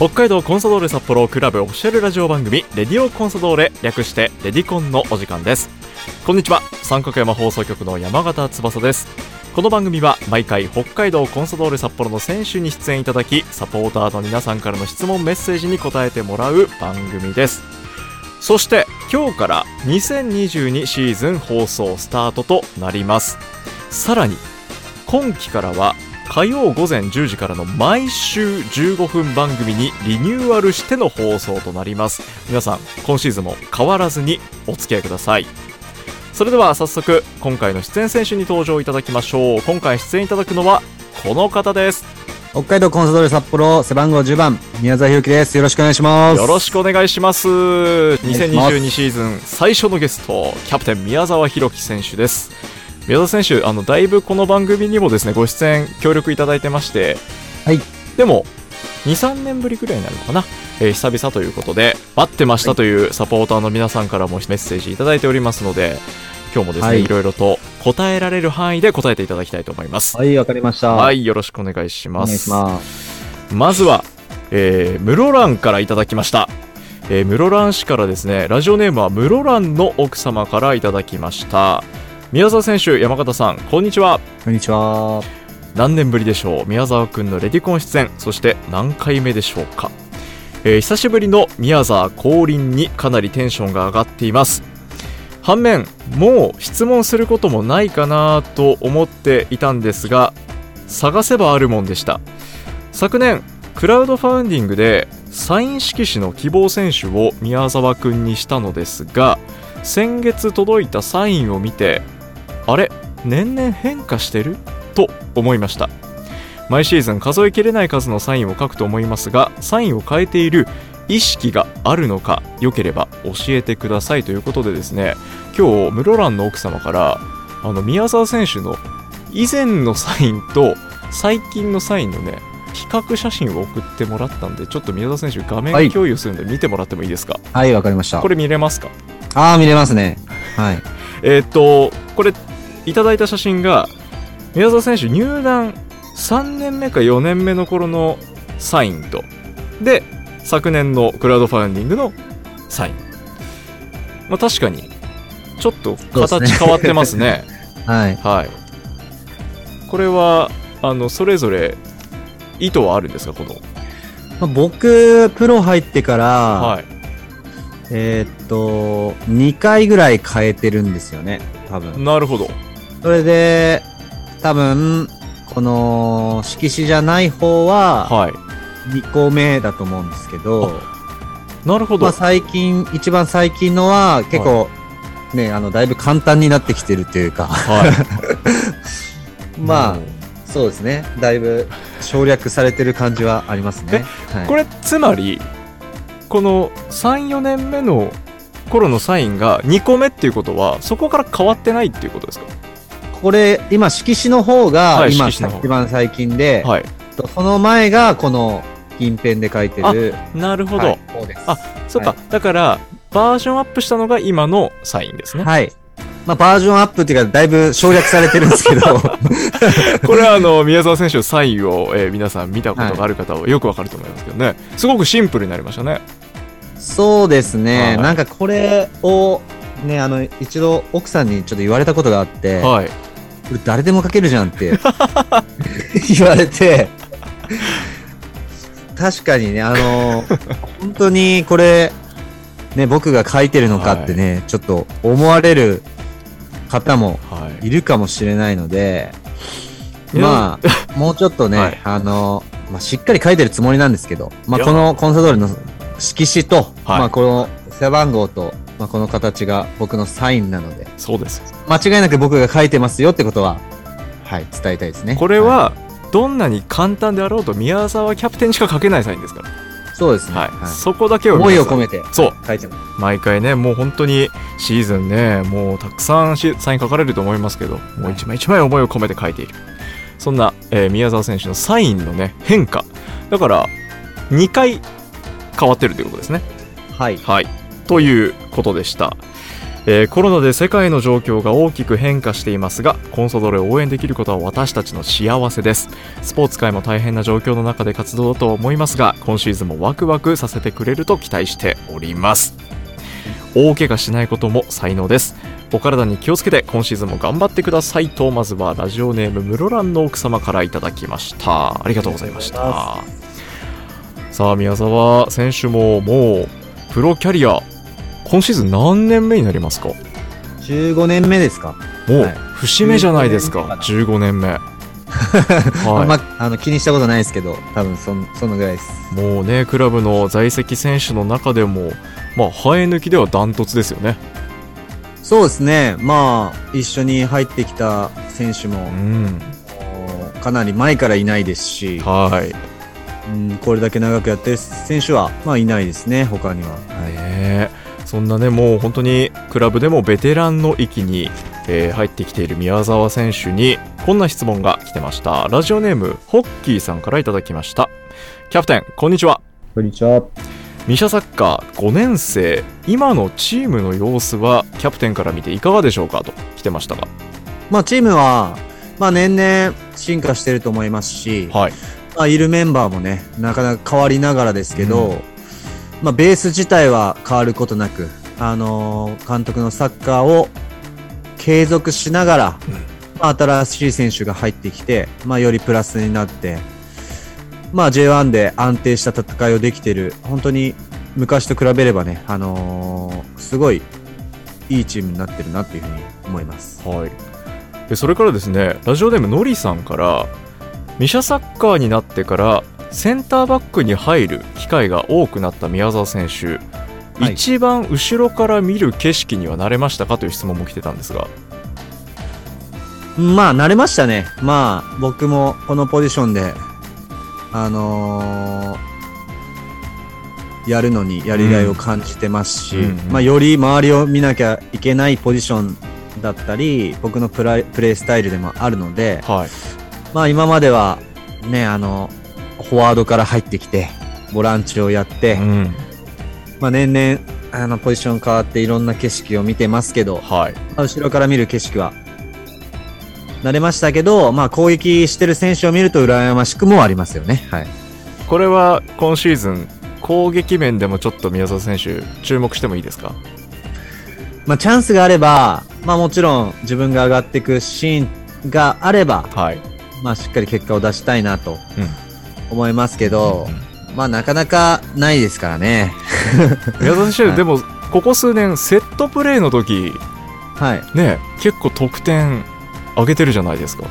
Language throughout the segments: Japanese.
北海道コンサドーレ札幌クラブオフィシャルラジオ番組レディオコンサドーレ略してレディコンのお時間です。こんにちは。三角山放送局の山形翼です。この番組は毎回北海道コンサドーレ札幌の選手に出演いただきサポーターの皆さんからの質問メッセージに答えてもらう番組です。そして今日から2022シーズン放送スタートとなります。さらに今期からは火曜午前10時からの毎週15分番組にリニューアルしての放送となります。皆さん今シーズンも変わらずにお付き合いください。それでは早速今回の出演選手に登場いただきましょう。今回出演いただくのはこの方です。北海道コンサドーレ札幌背番号10番宮沢裕樹です。よろしくお願いします。よろしくお願いします。2022シーズン最初のゲストキャプテン宮沢裕樹選手です宮田選手あのだいぶこの番組にもですねご出演協力いただいてましてはい。でも23年ぶりぐらいになるのかな、えー、久々ということで待ってましたというサポーターの皆さんからもメッセージいただいておりますので今日もですね、はい、いろいろと答えられる範囲で答えていただきたいと思います。はいわかりました。はいよろしくお願いします。ます。まずは、えー、室蘭からいただきました。えー、室蘭市からですねラジオネームは室蘭の奥様からいただきました宮沢選手山形さんこんにちは。こんにちは。何年ぶりでしょう？宮沢くんのレディコン出演そして何回目でしょうか、えー、久しぶりの宮沢降臨にかなりテンションが上がっています。反面もう質問することもないかなと思っていたんですが探せばあるもんでした。昨年クラウドファウンディングでサイン色紙の希望選手を宮沢くんにしたのですが先月届いたサインを見てあれ？年々変化してる？と思いました。毎シーズン数えきれない数のサインを書くと思いますがサインを変えている意識があるのかよければ教えてくださいということでですね今日室蘭の奥様からあの宮沢選手の以前のサインと最近のサインのね比較写真を送ってもらったんでちょっと宮沢選手画面共有するんで見てもらってもいいですか？はいわ、はい、かりました。これ見れますか？ああ見れますね。はい。えっとこれいただいた写真が宮沢選手入団3年目か4年目の頃のサインと。で昨年のクラウドファウンディングのサイン、まあ、確かにちょっと形変わってますね。はい、はい、これはあのそれぞれ意図はあるんですかこの、まあ、僕プロ入ってから、はい、えー、っと2回ぐらい変えてるんですよね多分。なるほどそれで、多分、この、色紙じゃない方は、はい。2個目だと思うんですけど、なるほど。まあ最近、一番最近のは、結構、はい、ね、あの、だいぶ簡単になってきてるというか、はい。まあ、そうですね。だいぶ省略されてる感じはありますね。はい、これ、つまり、この3、4年目の頃のサインが2個目っていうことは、そこから変わってないっていうことですか？これ、今、色紙の方が、今、一番最近で、はい、その前が、この、近辺で書いてる。なるほど。はい、あ、そっか、はい、だから、バージョンアップしたのが今のサインですね。はい。まあ、バージョンアップっていうか、だいぶ省略されてるんですけど。これは、あの、宮沢選手のサインを、えー、皆さん見たことがある方はよくわかると思いますけどね。すごくシンプルになりましたね。そうですね。なんかこれを、ね、あの、一度奥さんにちょっと言われたことがあって、はい。これ誰でも書けるじゃんって。言われて。確かにね、あの、本当にこれ、ね、僕が書いてるのかってね、はい、ちょっと思われる方もい。るかもしれないので、はい、まあ、もうちょっとね、はい、あの、まあ、しっかり書いてるつもりなんですけど、まあ、このコンサドーレの色紙と、まあ、この背番号と、まあ、この形が僕のサインなので、そうです。間違いなく僕が書いてますよってことは、はい、伝えたいですね。これは、どんなに簡単であろうと宮沢キャプテンしか書けないサインですから。そうですね。はい。はい、そこだけを思いを込めて、そう。書いてます。毎回ね、もう本当にシーズンね、もうたくさんサイン書かれると思いますけど、もう一枚一枚思いを込めて書いている。そんな、えー、宮沢選手のサインのね、変化。だから、2回変わってるということですね。はい。はい。ということでした。えー、コロナで世界の状況が大きく変化していますがコンソドレを応援できることは私たちの幸せです。スポーツ界も大変な状況の中で活動だと思いますが今シーズンもワクワクさせてくれると期待しております。大怪我しないことも才能です。お体に気をつけて今シーズンも頑張ってくださいとまずはラジオネーム室蘭の奥様からいただきました。ありがとうございました。さあ宮沢選手ももうプロキャリア今シーズン何年目になりますか？15年目ですか？もう節目じゃないですか、はい、15年目。はい。まあの気にしたことないですけど多分そそのぐらいです。もうねクラブの在籍選手の中でもまあ生え抜きではダントツですよね。そうですね。まあ一緒に入ってきた選手も、うん、かなり前からいないですしはい。うん、これだけ長くやってる選手は、まあ、いないですね、他には。はいそんなねもう本当にクラブでもベテランの域に、えー、入ってきている宮澤選手にこんな質問が来てました。ラジオネームホッキーさんからいただきました。キャプテンこんにちは。こんにちは。ミシャサッカー5年生今のチームの様子はキャプテンから見ていかがでしょうか？と来てましたが。まあチームは、まあ、年々進化していると思いますし、はい。まあ、いるメンバーもねなかなか変わりながらですけど、うんまあ、ベース自体は変わることなく、あのー、監督のサッカーを継続しながら、うん、まあ、新しい選手が入ってきて、まあ、よりプラスになって、まあ、J1 で安定した戦いをできている、本当に昔と比べればね、あのー、すごいいいチームになってるなというふうに思います。はい。でそれからですね、ラジオネームのりさんから、ミシャサッカーになってからセンターバックに入る機会が多くなった宮澤選手、はい、一番後ろから見る景色には慣れましたかという質問も来てたんですが。まあ慣れましたね。まあ僕もこのポジションであのー、やるのにやりがいを感じてますし、うん。うんうん、まあ、より周りを見なきゃいけないポジションだったり僕のプラプレースタイルでもあるので、はい、まあ今まではねあのフォワードから入ってきて、ボランチをやって、うん、まあ、年々、あの、ポジション変わっていろんな景色を見てますけど、はい。まあ、後ろから見る景色は、慣れましたけど、まあ、攻撃してる選手を見ると羨ましくもありますよね。はい。これは、今シーズン、攻撃面でもちょっと宮澤選手、注目してもいいですか？まあ、チャンスがあれば、まあ、もちろん自分が上がっていくシーンがあれば、はい。まあ、しっかり結果を出したいなと。うん。思いますけど、まあなかなかないですからね。宮澤選手、でもここ数年セットプレーの時、はい、ね結構得点上げてるじゃないですか。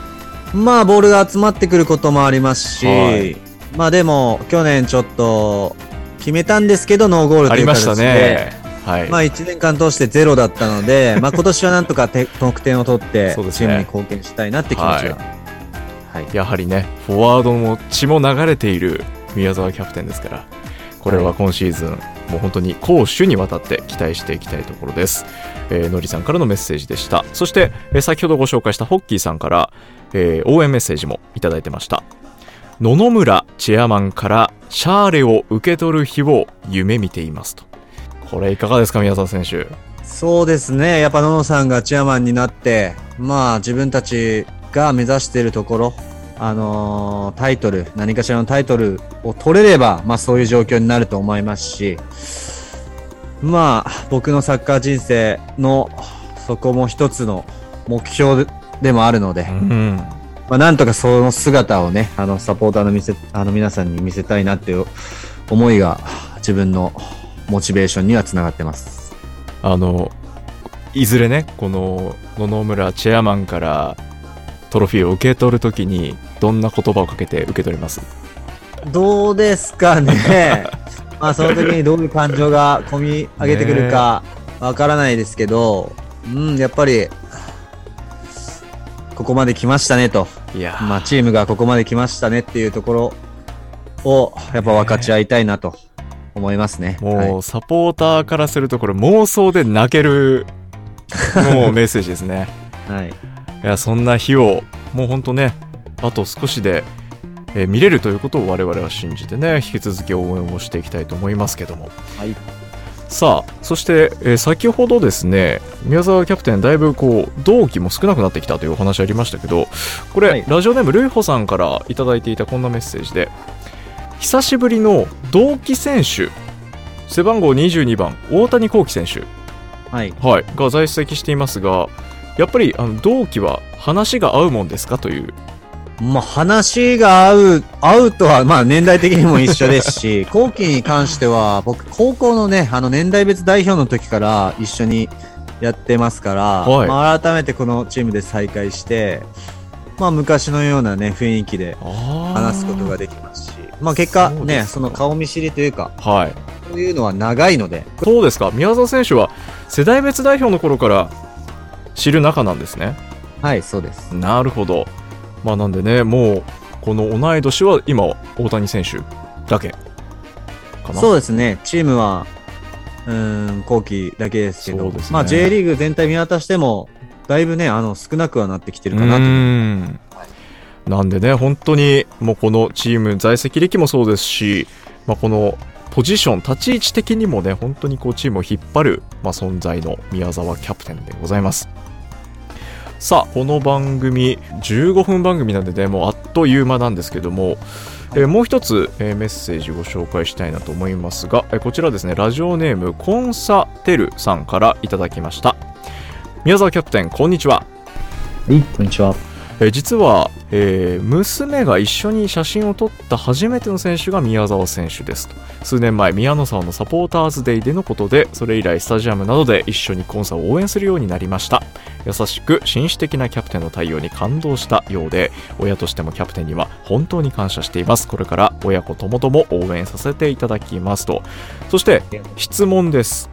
まあボールが集まってくることもありますし、はい、まあでも去年ちょっと決めたんですけどノーゴールという形で、ね。はい、まあ1年間通してゼロだったので、まあ今年はなんとか得点を取って チームに貢献したいなって気持ちがはい、やはりねフォワードも血も流れている宮澤キャプテンですからこれは今シーズン、はい、もう本当に攻守にわたって期待していきたいところです、えー、のりさんからのメッセージでした。そして、えー、先ほどご紹介したホッキーさんから、えー、応援メッセージもいただいてました。野々村チェアマンからシャーレを受け取る日を夢見ていますと。これいかがですか宮澤選手。そうですね。やっぱ野々さんがチェアマンになってまあ自分たちが目指しているところ、あのー、タイトル、何かしらのタイトルを取れれば、まあそういう状況になると思いますし、まあ僕のサッカー人生のそこも一つの目標でもあるので、うん、まあなんとかその姿をね、あのサポーターの見せ、あの皆さんに見せたいなっていう思いが自分のモチベーションにはつながってます。あの、いずれね、この野々村チェアマンからトロフィーを受け取るときにどんな言葉をかけて受け取ります？どうですかね まあその時にどういう感情が込み上げてくるかわからないですけど、うん、やっぱりここまで来ましたねといやまあチームがここまで来ましたねっていうところをやっぱ分かち合いたいなと思いますね。もうサポーターからするとこれ妄想で泣けるもうメッセージですね。はい。いやそんな日をもうほんとねあと少しで、えー、見れるということを我々は信じてね引き続き応援をしていきたいと思いますけども、はい、さあそして、えー、先ほどですね宮沢キャプテンだいぶこう同期も少なくなってきたというお話ありましたけどこれ、はい、ラジオネームルイホさんから頂いていたこんなメッセージで久しぶりの同期選手背番号22番大谷幸喜選手、はい、はい、が在籍していますがやっぱりあの同期は話が合うもんですかというまあ、話が合う、合うとは、まあ、年代的にも一緒ですし、後期に関しては、僕、高校のね、あの、年代別代表の時から一緒にやってますから、はい、まあ、改めてこのチームで再会して、まあ、昔のようなね、雰囲気で話すことができますし、まあ、結果、ね、その顔見知りというか、はい。そういうのは長いので。そうですか。宮澤選手は、世代別代表の頃から知る仲なんですね。はい、そうです。なるほど。まあ、なんでね、もうこの同い年は今、大谷選手だけかな。そうですね、チームは、うん、後期だけですけど、ね、まあ、J リーグ全体見渡しても、だいぶね、あの少なくはなってきてるかなと。うんなんでね、本当にもうこのチーム、在籍歴もそうですし、まあ、このポジション、立ち位置的にもね、本当にこうチームを引っ張る、まあ、存在の宮沢キャプテンでございます。さあこの番組15分番組なんでねもうあっという間なんですけども、えー、もう一つ、えー、メッセージご紹介したいなと思いますが、えー、こちらですねラジオネームコンサテルさんからいただきました。宮沢キャプテンこんにちは。はいこんにちは。え実は、えー、娘が一緒に写真を撮った初めての選手が宮沢選手ですと。数年前宮野沢のサポーターズデイでのことでそれ以来スタジアムなどで一緒にコンサを応援するようになりました。優しく紳士的なキャプテンの対応に感動したようで親としてもキャプテンには本当に感謝しています。これから親子ともとも応援させていただきますと。そして質問です。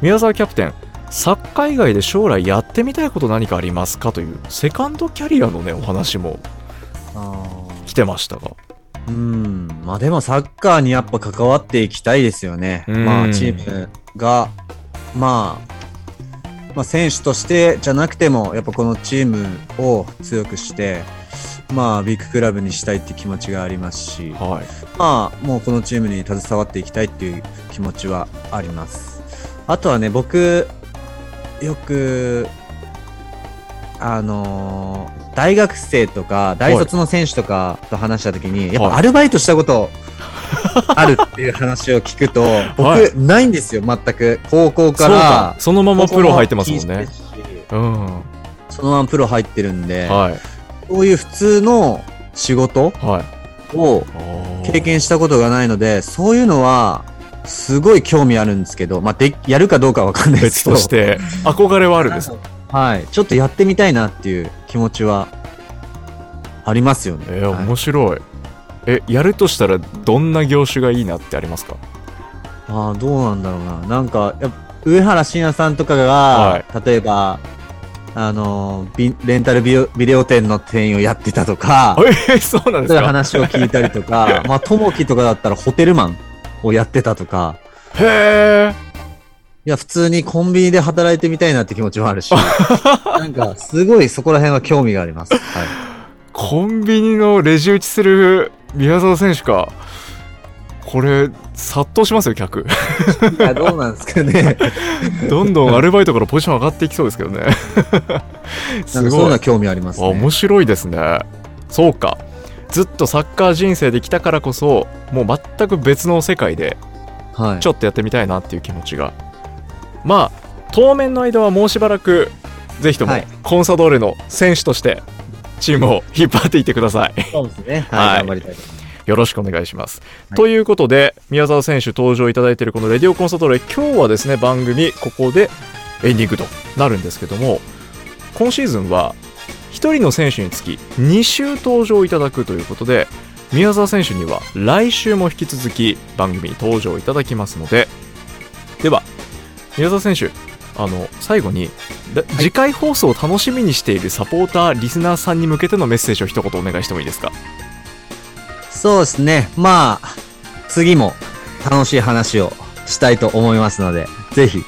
宮沢キャプテンサッカー以外で将来やってみたいこと何かありますかというセカンドキャリアのねお話も来てましたが。うん。まあでもサッカーにやっぱ関わっていきたいですよね。まあチームがまあまあ、選手としてじゃなくてもやっぱこのチームを強くしてまあビッグクラブにしたいって気持ちがありますし、はい、まあもうこのチームに携わっていきたいっていう気持ちはあります。あとはね僕よく、あのー、大学生とか、大卒の選手とかと話したときに、やっぱアルバイトしたことあるっていう話を聞くと、僕、はい、ないんですよ、全く。高校からそ。そのままプロ入ってますもんね。うん。そのままプロ入ってるんで、はい、そういう普通の仕事を経験したことがないので、そういうのは、すごい興味あるんですけど、まあ、でやるかどうかわかんないですけど。として 憧れはあるんです。はい。ちょっとやってみたいなっていう気持ちはありますよね。えー、面白い。え、やるとしたらどんな業種がいいなってありますか？ああ、どうなんだろうな。なんか、上原慎也さんとかが、はい、例えば、あのビ、レンタルビビデオ店の店員をやってたとか、えー、そうなんですか？話を聞いたりとか、まあ、ともきとかだったらホテルマンをやってたとか。へえ。いや、普通にコンビニで働いてみたいなって気持ちもあるし、なんか、すごいそこら辺は興味があります。はい。コンビニのレジ打ちする宮沢選手か。これ、殺到しますよ、客。いや、どうなんですかね。どんどんアルバイトからポジション上がっていきそうですけどね。すごい。な興味ありますね。面白いですね。そうか。ずっとサッカー人生で来たからこそもう全く別の世界でちょっとやってみたいなっていう気持ちが、はい、まあ当面の間はもうしばらくぜひともコンサドーレの選手としてチームを引っ張っていってください。そうですね。はい、頑張りたいよろしくお願いします。はい、ということで、宮沢選手登場いただいているこのレディオコンサドーレ、今日はですね、番組、ここでエンディングとなるんですけども、今シーズンは1人の選手につき2週登場いただくということで宮澤選手には来週も引き続き番組に登場いただきますので。では宮澤選手あの最後に、はい、次回放送を楽しみにしているサポーターリスナーさんに向けてのメッセージを一言お願いしてもいいですか？そうですね。まあ次も楽しい話をしたいと思いますのでぜひ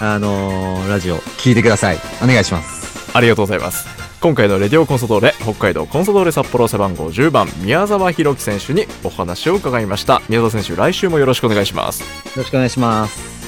あのー、ラジオ聞いてください。お願いします。ありがとうございます今回のレディオコンソドーレ北海道コンソドーレ札幌背番号10番宮澤宏樹選手にお話を伺いました。宮澤選手来週もよろしくお願いします。よろしくお願いします。